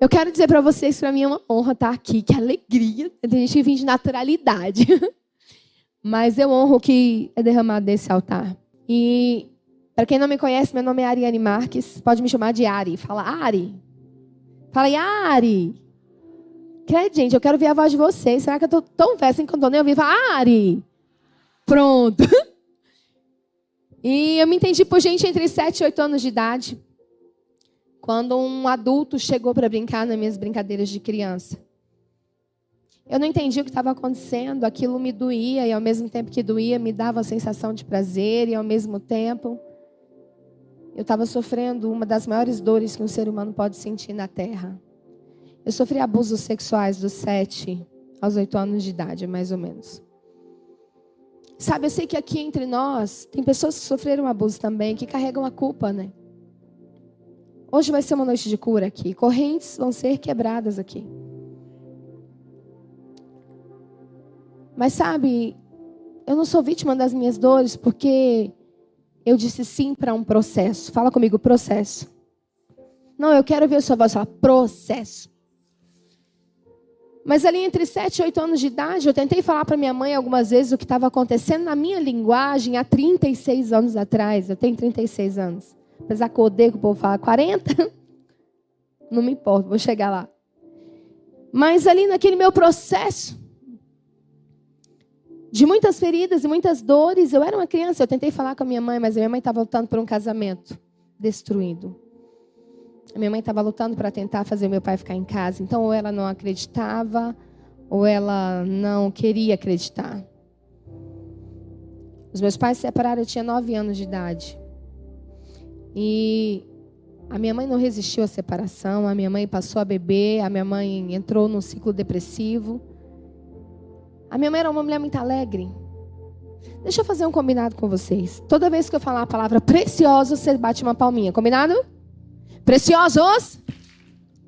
Eu quero dizer para vocês que para mim é uma honra estar aqui, que alegria. Tem gente que vem de naturalidade. Mas eu honro o que é derramado desse altar. E para quem não me conhece, meu nome é Ariane Marques. Pode me chamar de Ari. Fala, Ari. Fala, Ari. Crede, gente, eu quero ver a voz de vocês. Será que eu tô tão velha assim que eu não tô nem ouvindo? Fala, Ari. Pronto. E eu me entendi por gente entre 7 e 8 anos de idade. Quando um adulto chegou para brincar nas minhas brincadeiras de criança. Eu não entendi o que estava acontecendo, aquilo me doía, e ao mesmo tempo que doía, me dava a sensação de prazer, e ao mesmo tempo, eu estava sofrendo uma das maiores dores que um ser humano pode sentir na Terra. Eu sofri abusos sexuais dos 7 aos 8 anos de idade, mais ou menos. Sabe, eu sei que aqui entre nós tem pessoas que sofreram abuso também, que carregam a culpa, né? Hoje vai ser uma noite de cura aqui. Correntes vão ser quebradas aqui. Mas sabe, eu não sou vítima das minhas dores porque eu disse sim para um processo. Fala comigo, processo. Não, eu quero ver a sua voz falar processo. Mas ali entre 7 e 8 anos de idade, eu tentei falar para minha mãe algumas vezes o que estava acontecendo na minha linguagem há 36 anos atrás. Eu tenho 36 anos. Apesar que eu odeio que o povo fala 40, não me importa, vou chegar lá. Mas ali naquele meu processo, de muitas feridas e muitas dores. Eu era uma criança, eu tentei falar com a minha mãe, mas a minha mãe estava lutando por um casamento destruído. A minha mãe estava lutando para tentar fazer meu pai ficar em casa. Então, ou ela não acreditava, ou ela não queria acreditar. Os meus pais se separaram, eu tinha nove anos de idade. E a minha mãe não resistiu à separação, a minha mãe passou a beber, a minha mãe entrou num ciclo depressivo. A minha mãe era uma mulher muito alegre. Deixa eu fazer um combinado com vocês. Toda vez que eu falar a palavra precioso, você bate uma palminha. Combinado? Preciosos?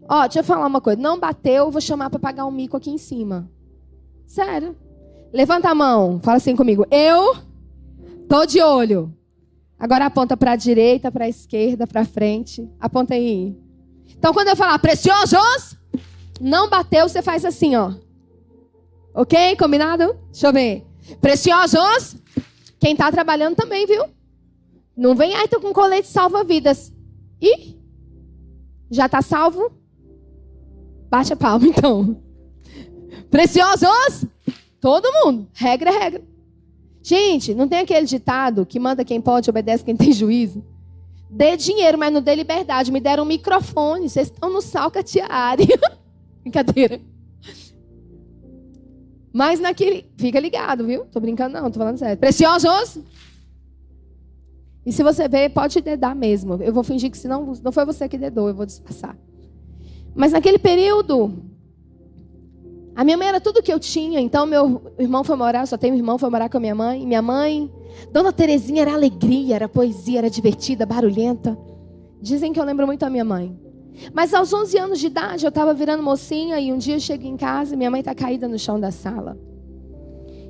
Ó, deixa eu falar uma coisa. Não bateu, vou chamar para pagar um mico aqui em cima. Sério. Levanta a mão. Fala assim comigo. Eu tô de olho. Agora aponta para a direita, para a esquerda, para frente. Aponta aí. Então, quando eu falar preciosos, não bateu, você faz assim, ó. Ok? Combinado? Deixa eu ver. Preciosos? Quem está trabalhando também, viu? Não vem aí, tô com colete salva-vidas. Ih? Já está salvo? Baixa a palma, então. Preciosos? Todo mundo. Regra é regra. Gente, não tem aquele ditado que manda quem pode, obedece quem tem juízo? Dê dinheiro, mas não dê liberdade. Me deram um microfone. Vocês estão no salcatiário. Brincadeira. Mas naquele. Fica ligado, viu? Tô brincando, não, tô falando sério. Preciosos? E se você ver, pode dedar mesmo. Eu vou fingir que se não, não foi você que dedou, eu vou disfarçar. Mas naquele período, a minha mãe era tudo que eu tinha. Então, meu irmão foi morar, só tenho um irmão, foi morar com a minha mãe. Minha mãe, Dona Terezinha, era alegria, era poesia, era divertida, barulhenta. Dizem que eu lembro muito a minha mãe. Mas aos 11 anos de idade, eu estava virando mocinha e um dia eu cheguei em casa e minha mãe está caída no chão da sala.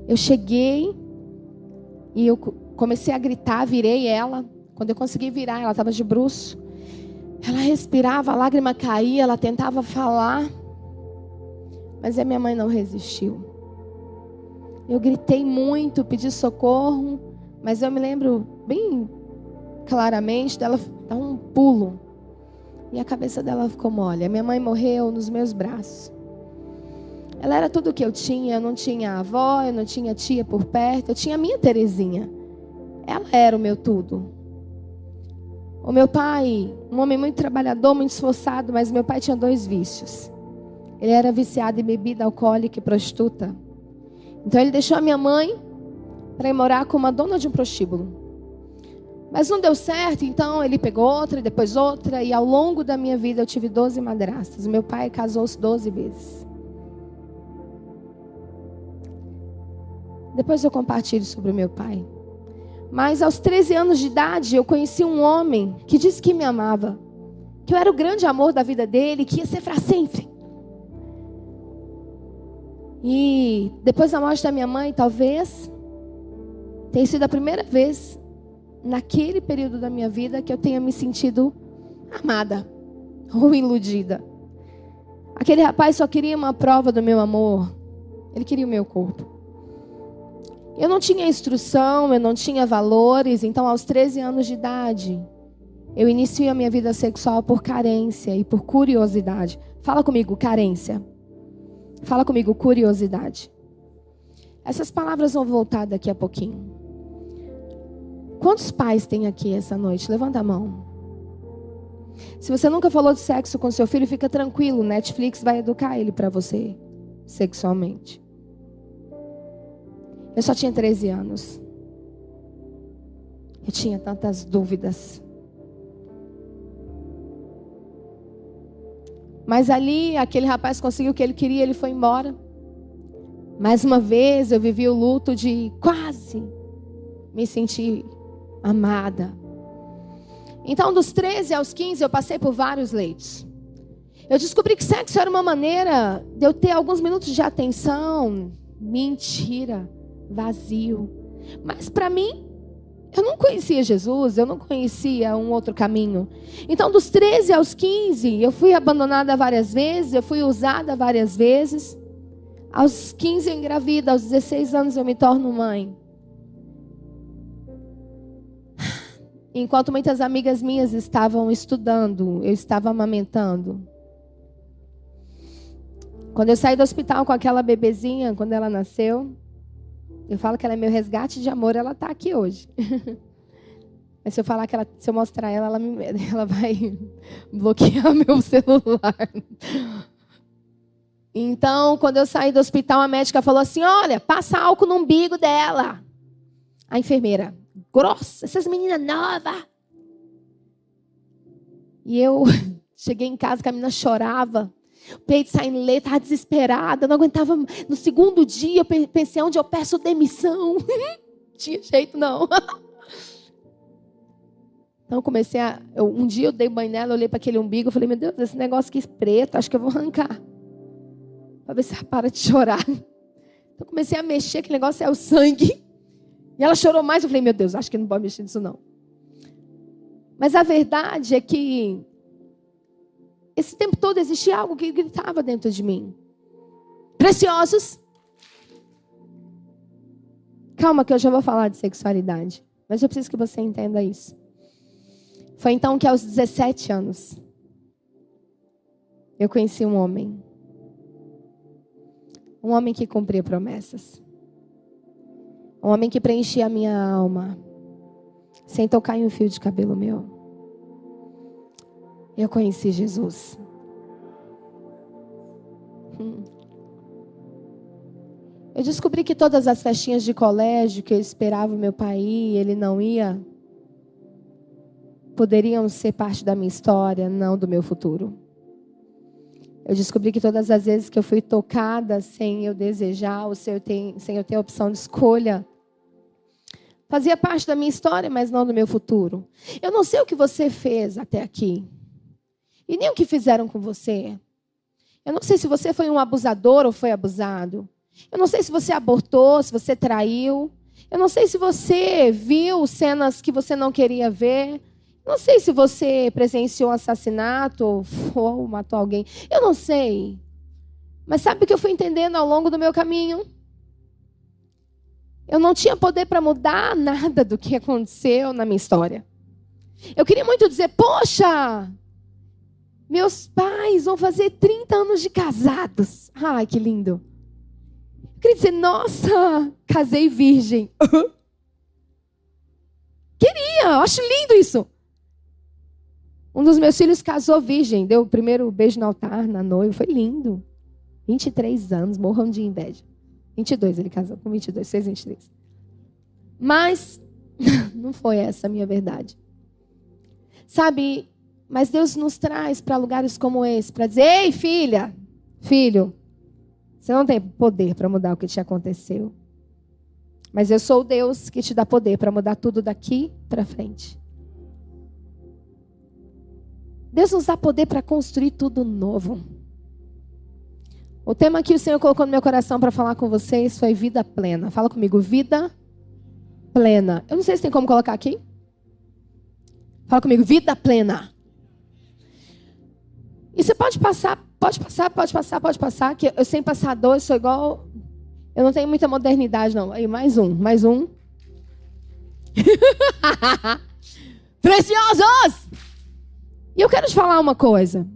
Eu cheguei e eu comecei a gritar, virei ela. Quando eu consegui virar, ela estava de bruço. Ela respirava, a lágrima caía, ela tentava falar. Mas a minha mãe não resistiu. Eu gritei muito, pedi socorro, mas eu me lembro bem claramente dela dar um pulo e a cabeça dela ficou mole. A minha mãe morreu nos meus braços. Ela era tudo o que eu tinha. Eu não tinha avó, eu não tinha tia por perto. Eu tinha a minha Terezinha. Ela era o meu tudo. O meu pai, um homem muito trabalhador, muito esforçado, mas meu pai tinha dois vícios. Ele era viciado em bebida alcoólica e prostituta. Então ele deixou a minha mãe para ir morar com uma dona de um prostíbulo. Mas não deu certo, então ele pegou outra e depois outra. E ao longo da minha vida eu tive 12 madrastas. Meu pai casou-se 12 vezes. Depois eu compartilho sobre o meu pai. Mas aos 13 anos de idade eu conheci um homem que disse que me amava. Que eu era o grande amor da vida dele, que ia ser para sempre. E depois da morte da minha mãe, talvez tenha sido a primeira vez naquele período da minha vida que eu tenha me sentido amada ou iludida. Aquele rapaz só queria uma prova do meu amor. Ele queria o meu corpo. Eu não tinha instrução, eu não tinha valores, então aos 13 anos de idade, eu inicio a minha vida sexual por carência e por curiosidade. Fala comigo, carência. Fala comigo, curiosidade. Essas palavras vão voltar daqui a pouquinho. Quantos pais tem aqui essa noite? Levanta a mão. Se você nunca falou de sexo com seu filho, fica tranquilo. Netflix vai educar ele para você sexualmente. Eu só tinha 13 anos. Eu tinha tantas dúvidas. Mas ali, aquele rapaz conseguiu o que ele queria, ele foi embora. Mais uma vez, eu vivi o luto de quase me sentir amada. Então, dos 13 aos 15, eu passei por vários leitos. Eu descobri que sexo era uma maneira de eu ter alguns minutos de atenção. Mentira, vazio. Mas para mim, eu não conhecia Jesus, eu não conhecia um outro caminho. Então, dos 13 aos 15, eu fui abandonada várias vezes, eu fui usada várias vezes. Aos 15 eu engravido, aos 16 anos eu me torno mãe. Enquanto muitas amigas minhas estavam estudando, eu estava amamentando. Quando eu saí do hospital com aquela bebezinha, quando ela nasceu, eu falo que ela é meu resgate de amor, ela está aqui hoje. Mas se eu falar que ela, se eu mostrar ela, ela, me, ela vai bloquear meu celular. Então, quando eu saí do hospital, a médica falou assim: Olha, passa álcool no umbigo dela. A enfermeira, grossa, essas meninas novas. E eu cheguei em casa que a menina chorava. O peito saindo leite, estava desesperada, não aguentava. No segundo dia, eu pensei onde eu peço demissão. Tinha jeito, não. Então, comecei a. Eu, um dia eu dei banho nela, olhei para aquele umbigo, falei: Meu Deus, esse negócio aqui preto, acho que eu vou arrancar. Para ver se ela para de chorar. Então, comecei a mexer, aquele negócio é o sangue. E ela chorou mais, eu falei: Meu Deus, acho que não pode mexer nisso, não. Mas a verdade é que esse tempo todo existia algo que gritava dentro de mim. Preciosos. Calma, que eu já vou falar de sexualidade. Mas eu preciso que você entenda isso. Foi então que, aos 17 anos, eu conheci um homem. Um homem que cumpria promessas. Um homem que preenchia a minha alma. Sem tocar em um fio de cabelo meu eu conheci Jesus. Hum. Eu descobri que todas as festinhas de colégio que eu esperava o meu pai ir, ele não ia, poderiam ser parte da minha história, não do meu futuro. Eu descobri que todas as vezes que eu fui tocada sem eu desejar, ou sem eu ter, sem eu ter opção de escolha, fazia parte da minha história, mas não do meu futuro. Eu não sei o que você fez até aqui. E nem o que fizeram com você. Eu não sei se você foi um abusador ou foi abusado. Eu não sei se você abortou, se você traiu. Eu não sei se você viu cenas que você não queria ver. Eu não sei se você presenciou um assassinato ou, ou matou alguém. Eu não sei. Mas sabe o que eu fui entendendo ao longo do meu caminho? Eu não tinha poder para mudar nada do que aconteceu na minha história. Eu queria muito dizer, poxa, meus pais vão fazer 30 anos de casados. Ai, que lindo. Eu queria dizer, nossa, casei virgem. Queria, eu acho lindo isso. Um dos meus filhos casou virgem, deu o primeiro beijo no altar, na noiva, foi lindo. 23 anos, morram de inveja. 22, ele casou com 22, fez 23. Mas não foi essa a minha verdade. Sabe, mas Deus nos traz para lugares como esse, para dizer: ei, filha, filho, você não tem poder para mudar o que te aconteceu. Mas eu sou o Deus que te dá poder para mudar tudo daqui para frente. Deus nos dá poder para construir tudo novo. O tema que o Senhor colocou no meu coração para falar com vocês foi vida plena. Fala comigo, vida plena. Eu não sei se tem como colocar aqui. Fala comigo, vida plena. Você pode passar Pode passar, pode passar, pode passar. Que eu sem passar dois, sou igual. Eu não tenho muita modernidade, não. Aí, mais um, mais um. Preciosos! E eu quero te falar uma coisa.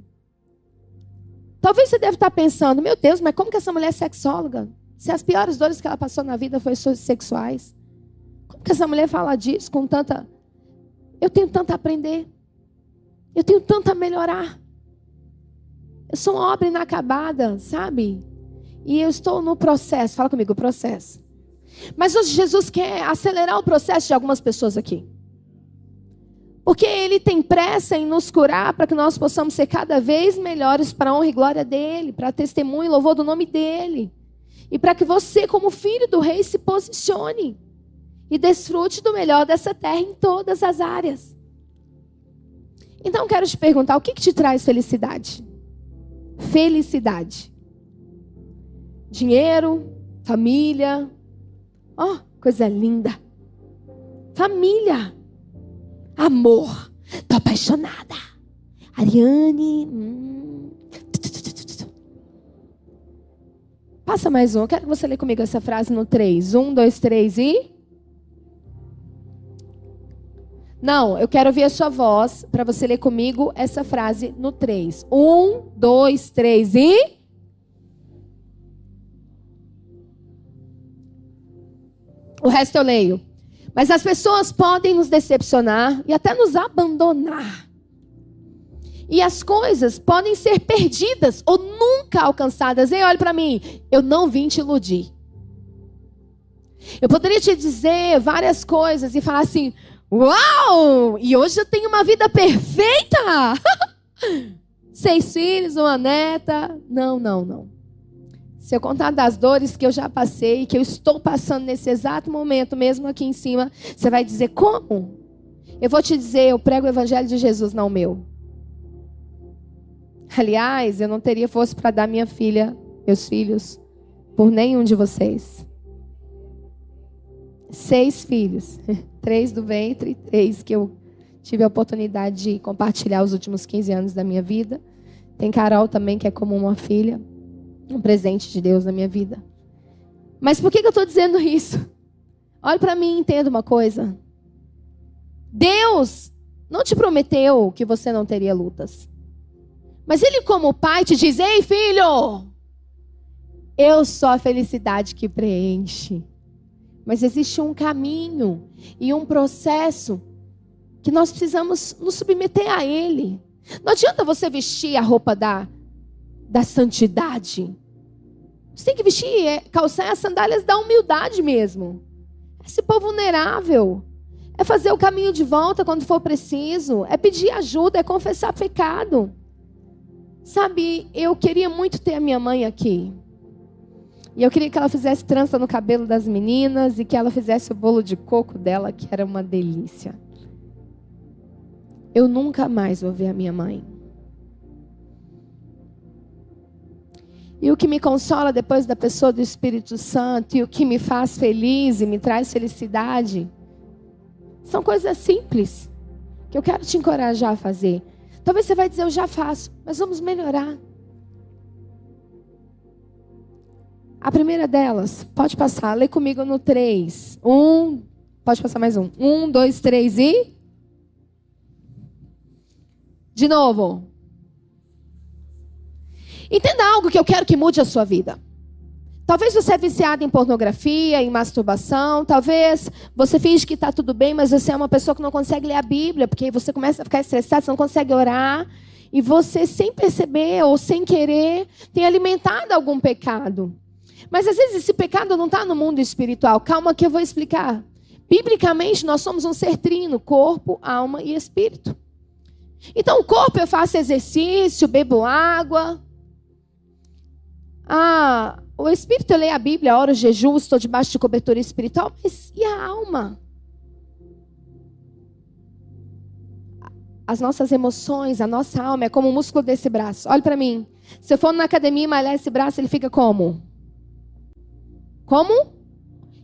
Talvez você deve estar pensando, meu Deus, mas como que essa mulher é sexóloga? Se as piores dores que ela passou na vida foram sexuais. Como que essa mulher fala disso com tanta. Eu tenho tanto a aprender. Eu tenho tanto a melhorar. Eu sou uma obra inacabada, sabe? E eu estou no processo. Fala comigo, processo. Mas hoje Jesus quer acelerar o processo de algumas pessoas aqui. Porque Ele tem pressa em nos curar para que nós possamos ser cada vez melhores para a honra e glória dEle, para testemunho e louvor do nome dEle. E para que você, como filho do Rei, se posicione e desfrute do melhor dessa terra em todas as áreas. Então, quero te perguntar: o que, que te traz felicidade? Felicidade. Dinheiro, família. Oh, coisa linda. Família. Amor. Tô apaixonada. Ariane. Hum. Passa mais um. Eu quero que você lê comigo essa frase no 3. Um, dois, três e. Não, eu quero ouvir a sua voz para você ler comigo essa frase no 3. Um, dois, três e. O resto eu leio. Mas as pessoas podem nos decepcionar e até nos abandonar. E as coisas podem ser perdidas ou nunca alcançadas. Ei, olha para mim, eu não vim te iludir. Eu poderia te dizer várias coisas e falar assim: Uau! E hoje eu tenho uma vida perfeita! Seis filhos, uma neta. Não, não, não. Se eu contar das dores que eu já passei, que eu estou passando nesse exato momento, mesmo aqui em cima, você vai dizer: como? Eu vou te dizer: eu prego o evangelho de Jesus, não o meu. Aliás, eu não teria força para dar minha filha, meus filhos, por nenhum de vocês. Seis filhos, três do ventre, três que eu tive a oportunidade de compartilhar os últimos 15 anos da minha vida. Tem Carol também, que é como uma filha um presente de Deus na minha vida. Mas por que, que eu estou dizendo isso? Olhe para mim e entenda uma coisa. Deus não te prometeu que você não teria lutas. Mas Ele, como pai, te diz: Ei, filho, eu sou a felicidade que preenche. Mas existe um caminho e um processo que nós precisamos nos submeter a Ele. Não adianta você vestir a roupa da da santidade. Você tem que vestir, é, calçar as sandálias da humildade mesmo. É se pôr vulnerável. É fazer o caminho de volta quando for preciso. É pedir ajuda, é confessar pecado. Sabe, eu queria muito ter a minha mãe aqui. E eu queria que ela fizesse trança no cabelo das meninas e que ela fizesse o bolo de coco dela, que era uma delícia. Eu nunca mais vou ver a minha mãe. E o que me consola depois da pessoa do Espírito Santo e o que me faz feliz e me traz felicidade são coisas simples que eu quero te encorajar a fazer. Talvez você vai dizer, eu já faço, mas vamos melhorar. A primeira delas, pode passar, lê comigo no 3. Um, pode passar mais um. Um, dois, três e. De novo. Entenda algo que eu quero que mude a sua vida. Talvez você é viciado em pornografia, em masturbação. Talvez você finge que está tudo bem, mas você é uma pessoa que não consegue ler a Bíblia, porque você começa a ficar estressado, você não consegue orar. E você, sem perceber ou sem querer, tem alimentado algum pecado. Mas às vezes esse pecado não está no mundo espiritual. Calma que eu vou explicar. Biblicamente, nós somos um ser trino: corpo, alma e espírito. Então, o corpo eu faço exercício, bebo água, ah, o espírito eu leio a Bíblia, oro, jejum, estou debaixo de cobertura espiritual, mas e a alma? As nossas emoções, a nossa alma é como o músculo desse braço. Olha para mim. Se eu for na academia e malhar esse braço, ele fica como? Como?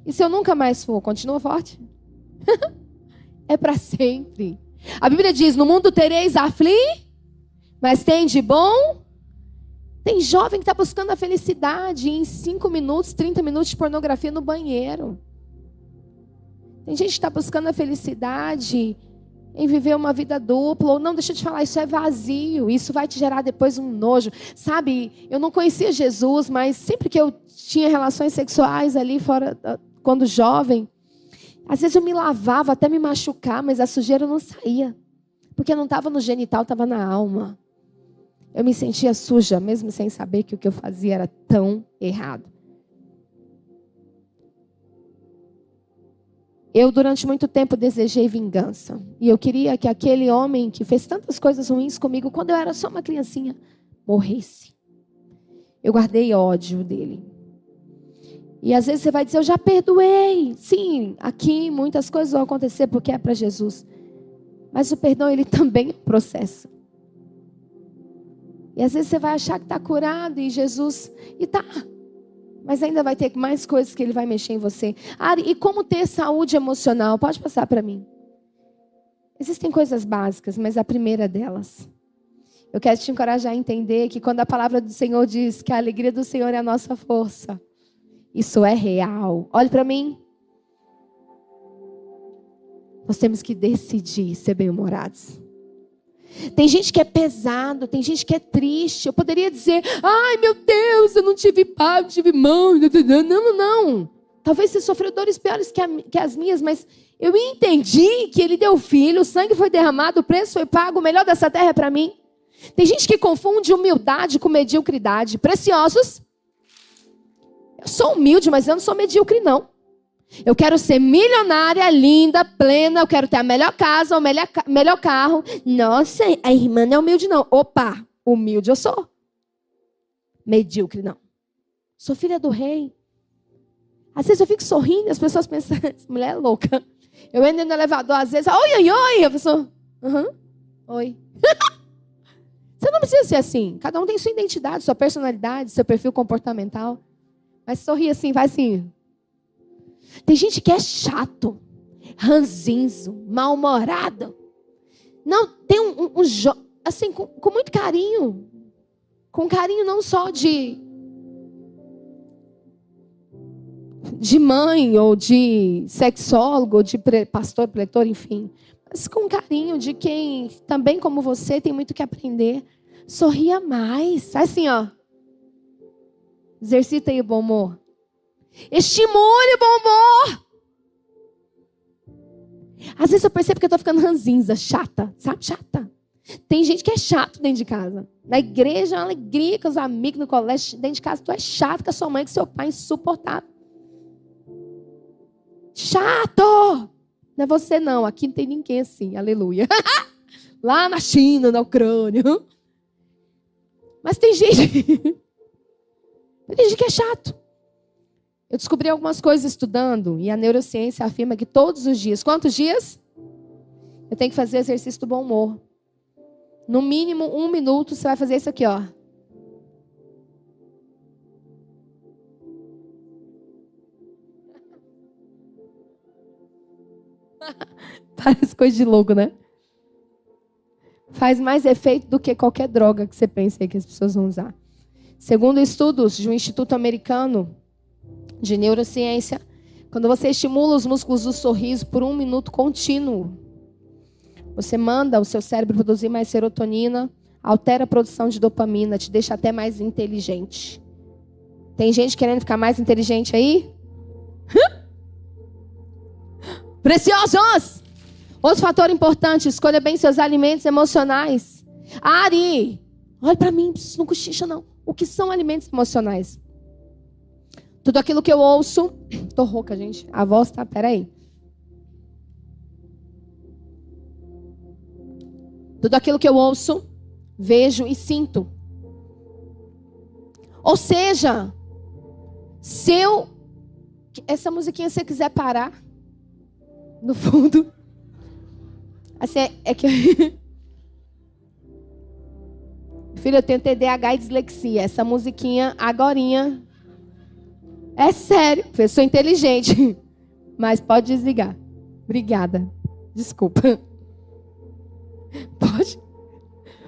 E se eu nunca mais for, continua forte? é para sempre. A Bíblia diz: No mundo tereis afli, mas tem de bom Tem jovem que está buscando a felicidade em 5 minutos, 30 minutos de pornografia no banheiro. Tem gente que está buscando a felicidade em viver uma vida dupla, ou não, deixa eu te falar, isso é vazio, isso vai te gerar depois um nojo. Sabe, eu não conhecia Jesus, mas sempre que eu tinha relações sexuais ali fora, quando jovem, às vezes eu me lavava até me machucar, mas a sujeira não saía. Porque não estava no genital, estava na alma. Eu me sentia suja, mesmo sem saber que o que eu fazia era tão errado. Eu, durante muito tempo, desejei vingança. E eu queria que aquele homem que fez tantas coisas ruins comigo, quando eu era só uma criancinha, morresse. Eu guardei ódio dele. E às vezes você vai dizer, eu já perdoei. Sim, aqui muitas coisas vão acontecer porque é para Jesus. Mas o perdão, ele também é um processo. E às vezes você vai achar que está curado e Jesus. E tá. Mas ainda vai ter mais coisas que ele vai mexer em você. Ari, e como ter saúde emocional? Pode passar para mim. Existem coisas básicas, mas a primeira delas. Eu quero te encorajar a entender que quando a palavra do Senhor diz que a alegria do Senhor é a nossa força, isso é real. Olhe para mim. Nós temos que decidir ser bem-humorados. Tem gente que é pesado, tem gente que é triste. Eu poderia dizer, ai meu Deus, eu não tive pai, não tive mão. Não, não, não. Talvez você sofreu dores piores que, a, que as minhas, mas eu entendi que ele deu filho, o sangue foi derramado, o preço foi pago, o melhor dessa terra é para mim. Tem gente que confunde humildade com mediocridade. Preciosos. Eu sou humilde, mas eu não sou medíocre, não. Eu quero ser milionária, linda, plena. Eu quero ter a melhor casa, o melhor, melhor carro. Nossa, a irmã não é humilde, não. Opa, humilde eu sou. Medíocre, não. Sou filha do rei. Às vezes eu fico sorrindo as pessoas pensam, essa mulher é louca. Eu entro no elevador, às vezes, oi, oi, oi. A pessoa, aham, oi. Você não precisa ser assim. Cada um tem sua identidade, sua personalidade, seu perfil comportamental. Mas sorri assim, vai assim. Tem gente que é chato, ranzinzo, mal-humorado. Não, tem um, um, um assim, com, com muito carinho. Com carinho não só de de mãe ou de sexólogo, ou de pastor, pretor, enfim, mas com carinho de quem também como você tem muito que aprender. Sorria mais, assim, ó. Exercita aí o bom humor. Estimule o bom humor. Às vezes eu percebo que eu estou ficando ranzinza, chata, sabe? Chata. Tem gente que é chato dentro de casa. Na igreja é uma alegria com os amigos, no colégio, dentro de casa tu é chato com a sua mãe, com seu pai, insuportável. Chato! Não é você não, aqui não tem ninguém assim, aleluia. Lá na China, na Ucrânia. Mas tem gente. tem gente que é chato. Eu descobri algumas coisas estudando e a neurociência afirma que todos os dias, quantos dias? Eu tenho que fazer exercício do bom humor. No mínimo um minuto você vai fazer isso aqui, ó. Parece coisa de louco, né? Faz mais efeito do que qualquer droga que você pense aí que as pessoas vão usar. Segundo estudos de um instituto americano, de neurociência, quando você estimula os músculos do sorriso por um minuto contínuo, você manda o seu cérebro produzir mais serotonina, altera a produção de dopamina, te deixa até mais inteligente. Tem gente querendo ficar mais inteligente aí? Preciosos! Outro fator importante, escolha bem seus alimentos emocionais. Ari, olha para mim, não cochicha não. O que são alimentos emocionais? Tudo aquilo que eu ouço. Tô rouca, gente. A voz tá. Peraí. Tudo aquilo que eu ouço, vejo e sinto. Ou seja, se eu. Essa musiquinha, se você quiser parar, no fundo. Assim, é, é que. Filho, eu tenho TDAH e dislexia. Essa musiquinha, agorinha, é sério, eu sou inteligente. Mas pode desligar. Obrigada. Desculpa. Pode?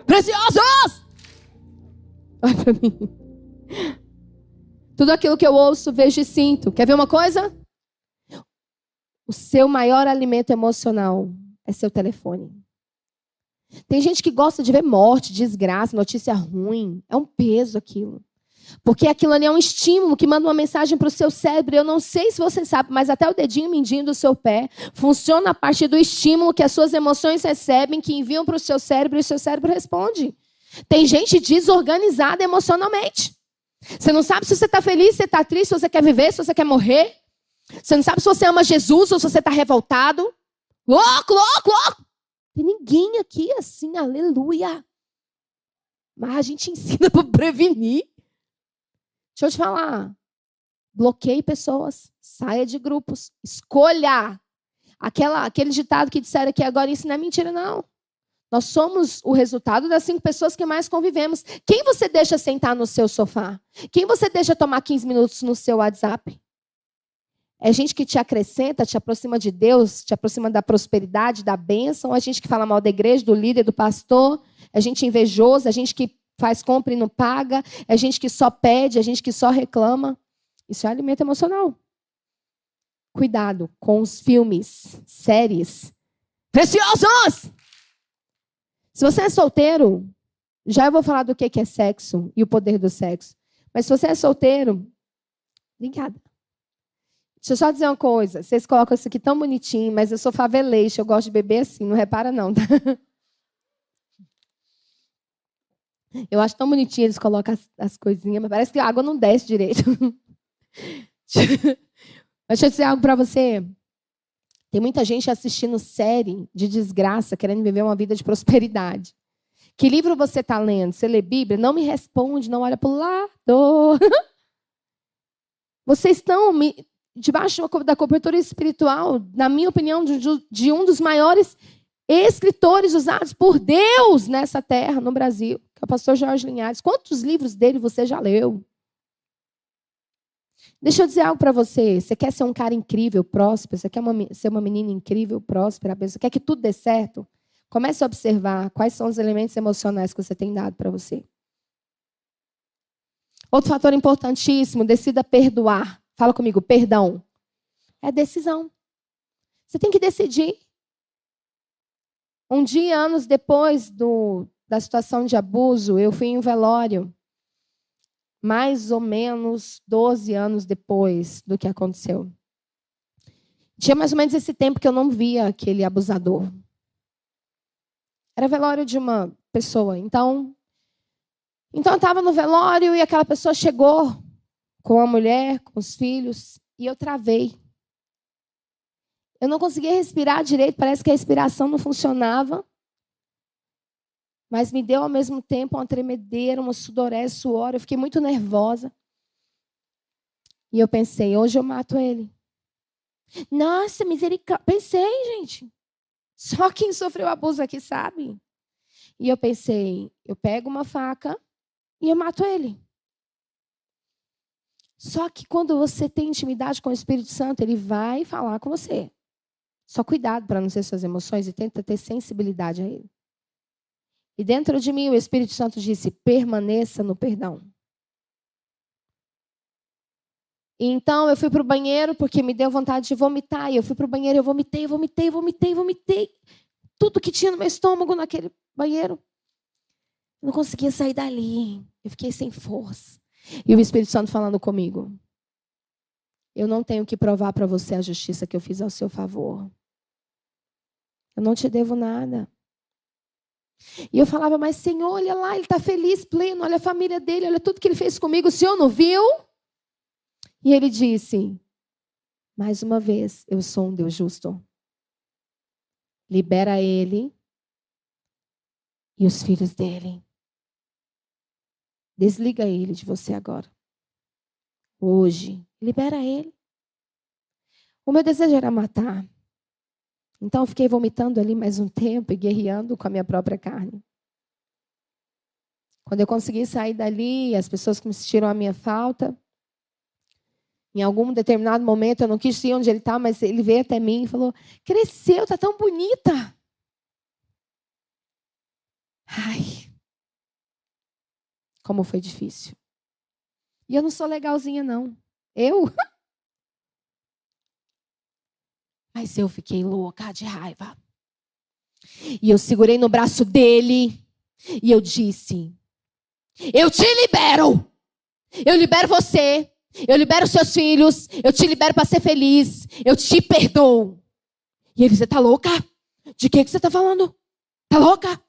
Preciosos! Olha para mim. Tudo aquilo que eu ouço, vejo e sinto. Quer ver uma coisa? O seu maior alimento emocional é seu telefone. Tem gente que gosta de ver morte, desgraça, notícia ruim. É um peso aquilo. Porque aquilo ali é um estímulo que manda uma mensagem para o seu cérebro. Eu não sei se você sabe, mas até o dedinho mindinho do seu pé funciona a partir do estímulo que as suas emoções recebem, que enviam para o seu cérebro e o seu cérebro responde. Tem gente desorganizada emocionalmente. Você não sabe se você está feliz, se você está triste, se você quer viver, se você quer morrer. Você não sabe se você ama Jesus ou se você está revoltado. Louco, louco, louco. Tem ninguém aqui assim, aleluia. Mas a gente ensina para prevenir. Deixa eu te falar. Bloqueie pessoas, saia de grupos, escolha. Aquela, aquele ditado que disseram aqui agora, isso não é mentira, não. Nós somos o resultado das cinco pessoas que mais convivemos. Quem você deixa sentar no seu sofá? Quem você deixa tomar 15 minutos no seu WhatsApp? É gente que te acrescenta, te aproxima de Deus, te aproxima da prosperidade, da bênção. É gente que fala mal da igreja, do líder, do pastor. É gente invejosa, é gente que faz compra e não paga. É gente que só pede, é gente que só reclama. Isso é alimento emocional. Cuidado com os filmes, séries preciosos. Se você é solteiro, já eu vou falar do que é sexo e o poder do sexo. Mas se você é solteiro, obrigada. Deixa eu só dizer uma coisa. Vocês colocam isso aqui tão bonitinho, mas eu sou faveleixo, eu gosto de beber assim, não repara não, tá? Eu acho tão bonitinho eles colocam as, as coisinhas, mas parece que a água não desce direito. Deixa eu dizer algo para você. Tem muita gente assistindo série de desgraça, querendo viver uma vida de prosperidade. Que livro você está lendo? Você lê Bíblia? Não me responde, não olha para o lado. Vocês estão debaixo da cobertura espiritual, na minha opinião, de, de um dos maiores escritores usados por Deus nessa terra, no Brasil, que é o pastor Jorge Linhares. Quantos livros dele você já leu? Deixa eu dizer algo para você. Você quer ser um cara incrível, próspero? Você quer uma, ser uma menina incrível, próspera? Você quer que tudo dê certo? Comece a observar quais são os elementos emocionais que você tem dado para você. Outro fator importantíssimo, decida perdoar. Fala comigo, perdão. É decisão. Você tem que decidir. Um dia, anos depois do, da situação de abuso, eu fui em um velório. Mais ou menos 12 anos depois do que aconteceu. Tinha mais ou menos esse tempo que eu não via aquele abusador. Era velório de uma pessoa. Então, então eu estava no velório e aquela pessoa chegou com a mulher, com os filhos, e eu travei. Eu não conseguia respirar direito, parece que a respiração não funcionava. Mas me deu ao mesmo tempo uma tremedeira, uma sudorese, suor. Eu fiquei muito nervosa. E eu pensei, hoje eu mato ele. Nossa, misericórdia. Pensei, gente. Só quem sofreu abuso aqui sabe. E eu pensei, eu pego uma faca e eu mato ele. Só que quando você tem intimidade com o Espírito Santo, ele vai falar com você. Só cuidado para não ser suas emoções e tenta ter sensibilidade a ele. E dentro de mim o Espírito Santo disse: permaneça no perdão. E então eu fui para o banheiro porque me deu vontade de vomitar. E eu fui para o banheiro, eu vomitei, vomitei, vomitei, vomitei. Tudo que tinha no meu estômago naquele banheiro. Eu não conseguia sair dali. Eu fiquei sem força. E o Espírito Santo falando comigo. Eu não tenho que provar para você a justiça que eu fiz ao seu favor. Eu não te devo nada. E eu falava, mas Senhor, olha lá, ele está feliz, pleno, olha a família dele, olha tudo que ele fez comigo, o Senhor não viu? E ele disse, mais uma vez, eu sou um Deus justo. Libera ele e os filhos dele. Desliga ele de você agora. Hoje. Libera ele. O meu desejo era matar. Então eu fiquei vomitando ali mais um tempo e guerreando com a minha própria carne. Quando eu consegui sair dali, as pessoas que me sentiram a minha falta, em algum determinado momento, eu não quis ir onde ele está, mas ele veio até mim e falou: Cresceu, está tão bonita. Ai, como foi difícil. E eu não sou legalzinha, não. Eu? Mas eu fiquei louca de raiva. E eu segurei no braço dele e eu disse: Eu te libero. Eu libero você. Eu libero seus filhos. Eu te libero para ser feliz. Eu te perdoo. E ele: Você tá louca? De que, que você tá falando? Tá louca?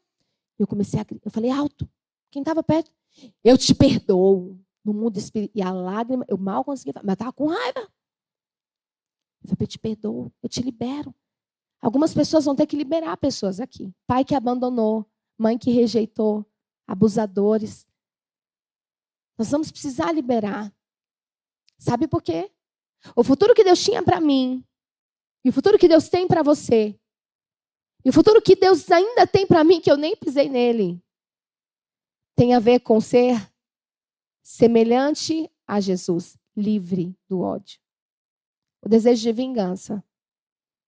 Eu comecei a. Eu falei alto. Quem estava perto? Eu te perdoo. No mundo espiritual. E a lágrima, eu mal conseguia falar, mas eu estava com raiva. Eu te perdoo, eu te libero. Algumas pessoas vão ter que liberar pessoas aqui. Pai que abandonou, mãe que rejeitou, abusadores. Nós vamos precisar liberar. Sabe por quê? O futuro que Deus tinha para mim e o futuro que Deus tem para você e o futuro que Deus ainda tem para mim que eu nem pisei nele tem a ver com ser semelhante a Jesus, livre do ódio. O desejo de vingança.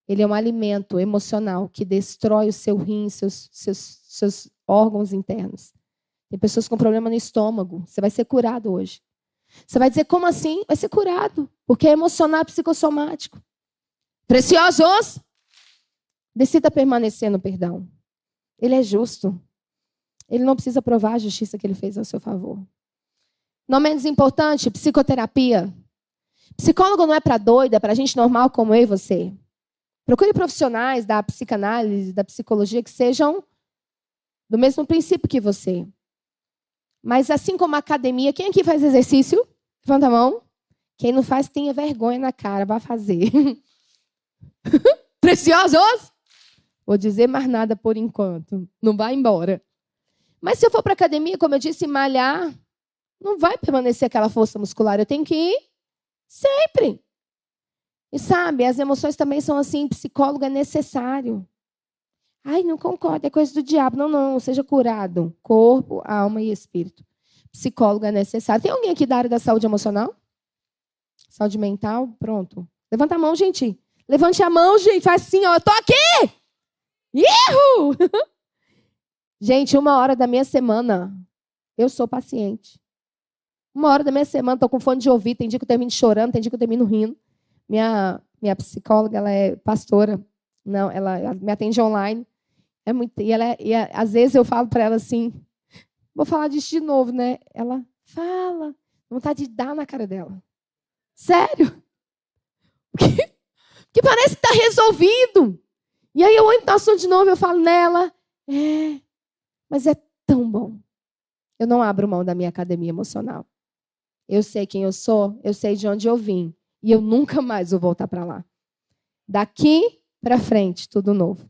Ele é um alimento emocional que destrói o seu rim, seus, seus, seus órgãos internos. Tem pessoas com problema no estômago. Você vai ser curado hoje. Você vai dizer, como assim? Vai ser curado. Porque é emocional psicossomático. Preciosos! Decida permanecer no perdão. Ele é justo. Ele não precisa provar a justiça que ele fez ao seu favor. Não menos importante, psicoterapia. Psicólogo não é para doida, é para gente normal como eu e você. Procure profissionais da psicanálise, da psicologia que sejam do mesmo princípio que você. Mas assim como a academia, quem aqui faz exercício? Levanta a mão. Quem não faz, tenha vergonha na cara, vá fazer. Preciosos? Vou dizer mais nada por enquanto. Não vai embora. Mas se eu for para academia, como eu disse, malhar, não vai permanecer aquela força muscular. Eu tenho que ir sempre. E sabe, as emoções também são assim, psicólogo é necessário. Ai, não concordo, é coisa do diabo. Não, não, seja curado. Corpo, alma e espírito. Psicólogo é necessário. Tem alguém aqui da área da saúde emocional? Saúde mental? Pronto. Levanta a mão, gente. Levante a mão, gente. Faz assim, ó. Eu tô aqui! Erro! Gente, uma hora da minha semana, eu sou paciente. Uma hora da minha semana, estou com fone de ouvido, tem dia que eu termino chorando, tem dia que eu termino rindo. Minha, minha psicóloga, ela é pastora, não, ela, ela me atende online. É muito, e, ela é, e é, às vezes eu falo para ela assim, vou falar disso de novo, né? Ela fala, vontade de dar na cara dela. Sério? Que, que parece que está resolvido. E aí eu entro no assunto de novo, eu falo nela, é, mas é tão bom. Eu não abro mão da minha academia emocional. Eu sei quem eu sou, eu sei de onde eu vim. E eu nunca mais vou voltar para lá. Daqui para frente, tudo novo.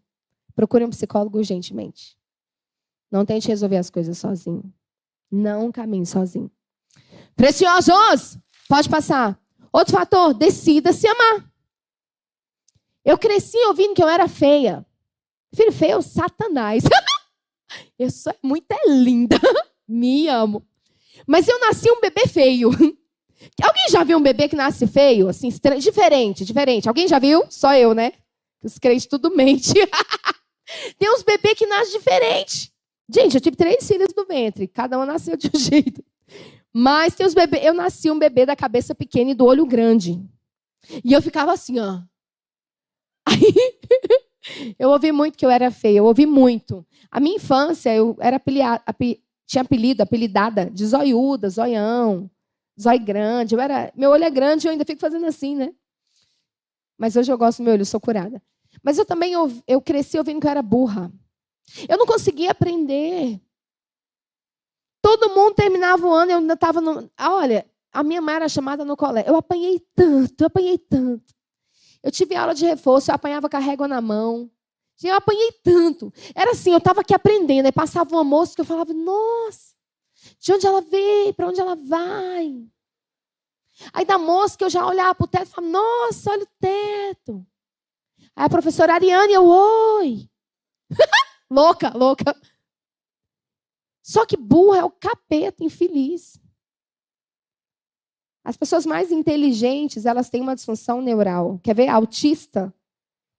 Procure um psicólogo urgentemente. Não tente resolver as coisas sozinho. Não caminhe sozinho. Preciosos! Pode passar. Outro fator, decida se amar. Eu cresci ouvindo que eu era feia. Filho feio, é Satanás. Eu sou muito é linda. Me amo. Mas eu nasci um bebê feio. Alguém já viu um bebê que nasce feio? Assim, diferente, diferente. Alguém já viu? Só eu, né? Os crentes tudo mente. Tem uns bebês que nascem diferente. Gente, eu tive três filhos do ventre. Cada uma nasceu de um jeito. Mas tem os bebês. Eu nasci um bebê da cabeça pequena e do olho grande. E eu ficava assim, ó. Aí, eu ouvi muito que eu era feia. Eu ouvi muito. A minha infância, eu era apeliada, tinha apelido, apelidada de zoiuda, zoião, zói grande. Eu era, meu olho é grande, eu ainda fico fazendo assim, né? Mas hoje eu gosto do meu olho, sou curada. Mas eu também eu, eu cresci ouvindo que eu era burra. Eu não conseguia aprender. Todo mundo terminava o ano, eu ainda estava no. Olha, a minha mãe era chamada no colégio. Eu apanhei tanto, eu apanhei tanto. Eu tive aula de reforço, eu apanhava com a régua na mão. Eu apanhei tanto. Era assim, eu estava aqui aprendendo. Aí passava uma moça que eu falava, nossa, de onde ela veio? Para onde ela vai? Aí da moça que eu já olhava para o teto e falava, nossa, olha o teto. Aí a professora Ariane, eu, oi. louca, louca. Só que burra é o capeta infeliz. As pessoas mais inteligentes, elas têm uma disfunção neural. Quer ver? Autista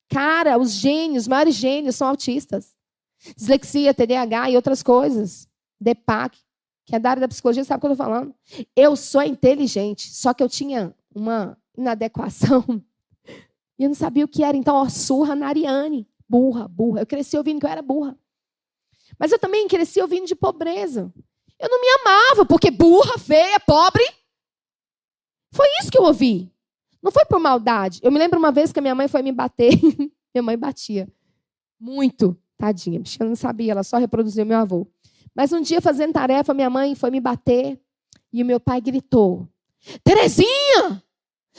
Cara, os gênios, os maiores gênios são autistas. Dislexia, TDAH e outras coisas. DEPAC. que é da área da psicologia, sabe o que eu estou falando? Eu sou inteligente, só que eu tinha uma inadequação e eu não sabia o que era. Então, ó, surra na Ariane. Burra, burra. Eu cresci ouvindo que eu era burra. Mas eu também cresci ouvindo de pobreza. Eu não me amava, porque burra, feia, pobre. Foi isso que eu ouvi. Não foi por maldade. Eu me lembro uma vez que a minha mãe foi me bater. minha mãe batia. Muito. Tadinha. Eu não sabia, ela só reproduziu meu avô. Mas um dia, fazendo tarefa, minha mãe foi me bater. E o meu pai gritou: Terezinha!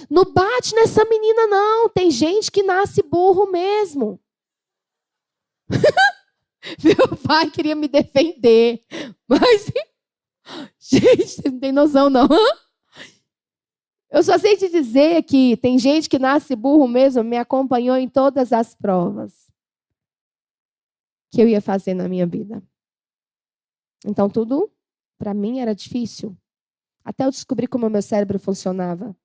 Não bate nessa menina, não. Tem gente que nasce burro mesmo. Meu pai queria me defender. Mas, gente, não tem noção, não. Eu só sei te dizer que tem gente que nasce burro mesmo, me acompanhou em todas as provas que eu ia fazer na minha vida. Então, tudo, para mim, era difícil. Até eu descobrir como o meu cérebro funcionava.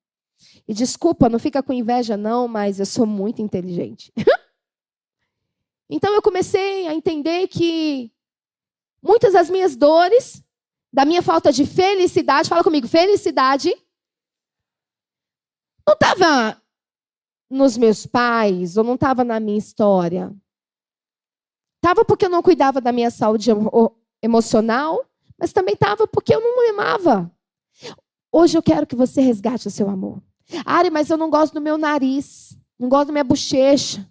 E desculpa, não fica com inveja, não, mas eu sou muito inteligente. então eu comecei a entender que muitas das minhas dores, da minha falta de felicidade, fala comigo, felicidade, não estava nos meus pais, ou não estava na minha história. Estava porque eu não cuidava da minha saúde emocional, mas também estava porque eu não me amava. Hoje eu quero que você resgate o seu amor. Ari, mas eu não gosto do meu nariz, não gosto da minha bochecha,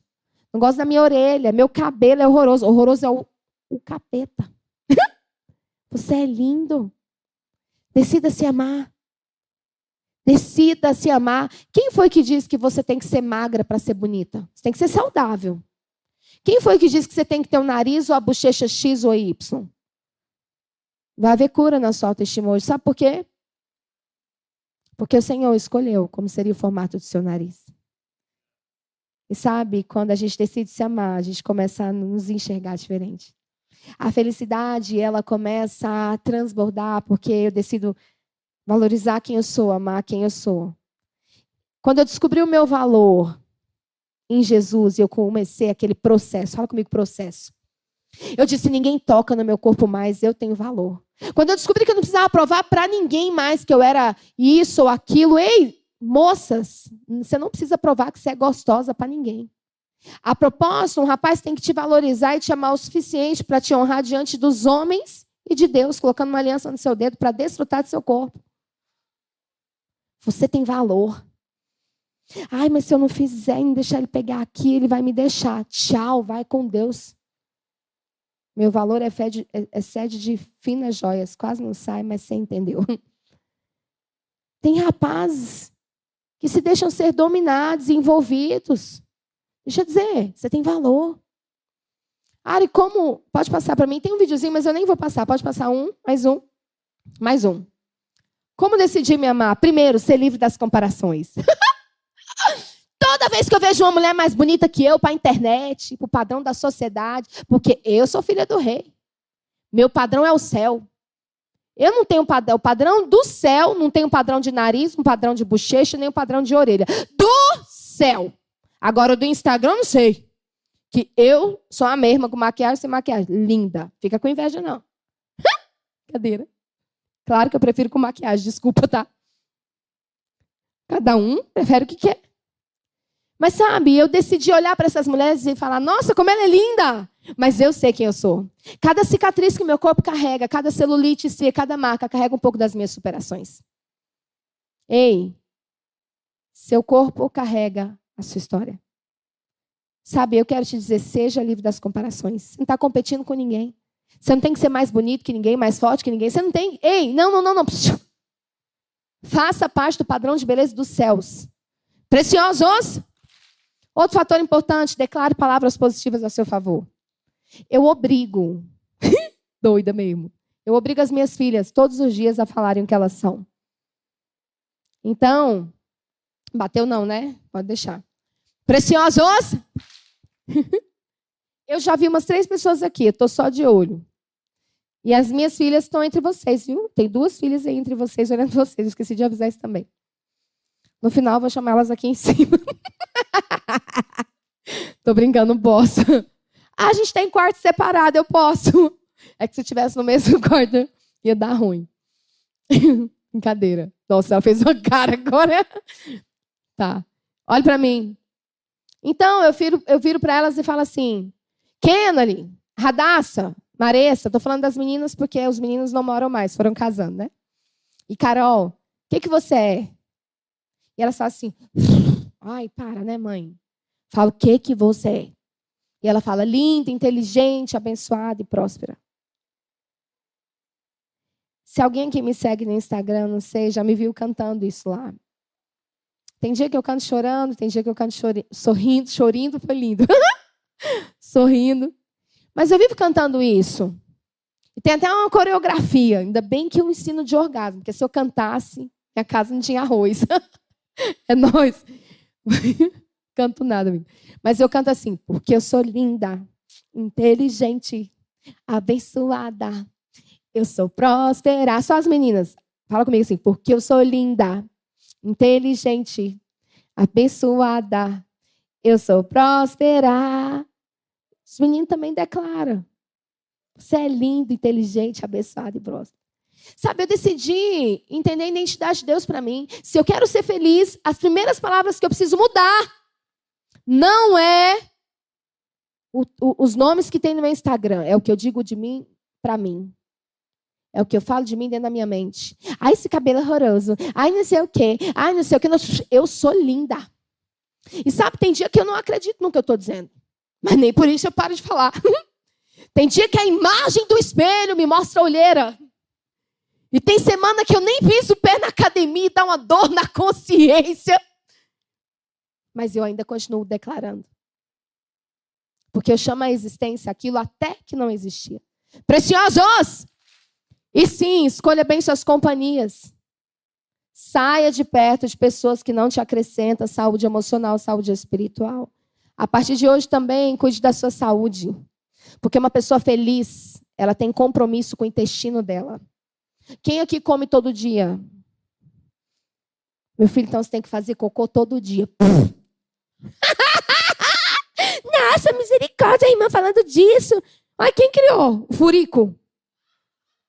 não gosto da minha orelha, meu cabelo é horroroso. Horroroso é o, o capeta. Você é lindo. Decida se amar. Decida se amar. Quem foi que disse que você tem que ser magra para ser bonita? Você tem que ser saudável. Quem foi que disse que você tem que ter um nariz ou a bochecha X ou Y? Vai haver cura na sua autoestima hoje. Sabe por quê? Porque o Senhor escolheu como seria o formato do seu nariz. E sabe, quando a gente decide se amar, a gente começa a nos enxergar diferente. A felicidade, ela começa a transbordar porque eu decido valorizar quem eu sou, amar quem eu sou. Quando eu descobri o meu valor em Jesus e eu comecei aquele processo, fala comigo processo. Eu disse: ninguém toca no meu corpo mais, eu tenho valor. Quando eu descobri que eu não precisava provar para ninguém mais que eu era isso ou aquilo, ei, moças, você não precisa provar que você é gostosa para ninguém. A propósito, um rapaz tem que te valorizar e te amar o suficiente para te honrar diante dos homens e de Deus, colocando uma aliança no seu dedo para desfrutar do seu corpo. Você tem valor. Ai, mas se eu não fizer e não deixar ele pegar aqui, ele vai me deixar. Tchau, vai com Deus. Meu valor é, fede, é, é sede de finas joias. Quase não sai, mas você entendeu. Tem rapazes que se deixam ser dominados envolvidos. Deixa eu dizer, você tem valor. Ari, como. Pode passar para mim? Tem um videozinho, mas eu nem vou passar. Pode passar um, mais um, mais um. Como decidir me amar? Primeiro, ser livre das comparações. Toda vez que eu vejo uma mulher mais bonita que eu para a internet, para o padrão da sociedade, porque eu sou filha do rei. Meu padrão é o céu. Eu não tenho padrão. O padrão do céu não tem um padrão de nariz, um padrão de bochecha, nem um padrão de orelha. Do céu. Agora, do Instagram, não sei. Que eu sou a mesma com maquiagem sem maquiagem. Linda. Fica com inveja, não. Cadeira. Claro que eu prefiro com maquiagem, desculpa, tá? Cada um prefere o que quer. Mas sabe, eu decidi olhar para essas mulheres e falar: nossa, como ela é linda! Mas eu sei quem eu sou. Cada cicatriz que meu corpo carrega, cada celulite, cada marca, carrega um pouco das minhas superações. Ei, seu corpo carrega a sua história. Sabe, eu quero te dizer: seja livre das comparações. Não está competindo com ninguém. Você não tem que ser mais bonito que ninguém, mais forte que ninguém. Você não tem. Ei, não, não, não, não. Faça parte do padrão de beleza dos céus. Preciosos. Outro fator importante, declare palavras positivas a seu favor. Eu obrigo, doida mesmo, eu obrigo as minhas filhas todos os dias a falarem o que elas são. Então, bateu não, né? Pode deixar. Preciosos! eu já vi umas três pessoas aqui, eu tô só de olho. E as minhas filhas estão entre vocês, viu? Tem duas filhas aí entre vocês, olhando vocês. esqueci de avisar isso também. No final, vou chamar elas aqui em cima. Tô brincando, posso. Ah, a gente tem quarto separado, eu posso. É que se tivesse no mesmo quarto, ia dar ruim. Brincadeira. Nossa, ela fez uma cara agora. Tá. Olha para mim. Então, eu viro, eu viro para elas e falo assim: Kennedy, Radassa, Maressa, tô falando das meninas porque os meninos não moram mais, foram casando, né? E Carol, o que, que você é? E ela fala assim: Ai, para, né, mãe? Fala, o que, que você é? E ela fala: linda, inteligente, abençoada e próspera. Se alguém que me segue no Instagram, não sei, já me viu cantando isso lá. Tem dia que eu canto chorando, tem dia que eu canto chori sorrindo, chorindo, foi lindo. sorrindo. Mas eu vivo cantando isso. E tem até uma coreografia. Ainda bem que eu ensino de orgasmo, porque se eu cantasse, minha casa não tinha arroz. é nós. Canto nada, amigo. Mas eu canto assim, porque eu sou linda, inteligente, abençoada, eu sou próspera. Só as meninas. Fala comigo assim, porque eu sou linda, inteligente, abençoada. Eu sou próspera. Os meninos também declaram. Você é lindo, inteligente, abençoado e próspero. Sabe, eu decidi entender a identidade de Deus para mim. Se eu quero ser feliz, as primeiras palavras que eu preciso mudar não é o, o, os nomes que tem no meu Instagram. É o que eu digo de mim para mim. É o que eu falo de mim dentro da minha mente. Ai, esse cabelo é horroroso. Ai, não sei o quê. Ai, não sei o quê. Eu sou linda. E sabe, tem dia que eu não acredito no que eu estou dizendo. Mas nem por isso eu paro de falar. tem dia que a imagem do espelho me mostra a olheira. E tem semana que eu nem piso o pé na academia e dá uma dor na consciência. Mas eu ainda continuo declarando. Porque eu chamo a existência aquilo até que não existia. Preciosos! E sim, escolha bem suas companhias. Saia de perto de pessoas que não te acrescentam saúde emocional, saúde espiritual. A partir de hoje também cuide da sua saúde. Porque uma pessoa feliz, ela tem compromisso com o intestino dela. Quem aqui come todo dia? Meu filho, então você tem que fazer cocô todo dia. Nossa, misericórdia, a irmã falando disso. Ai, quem criou o furico?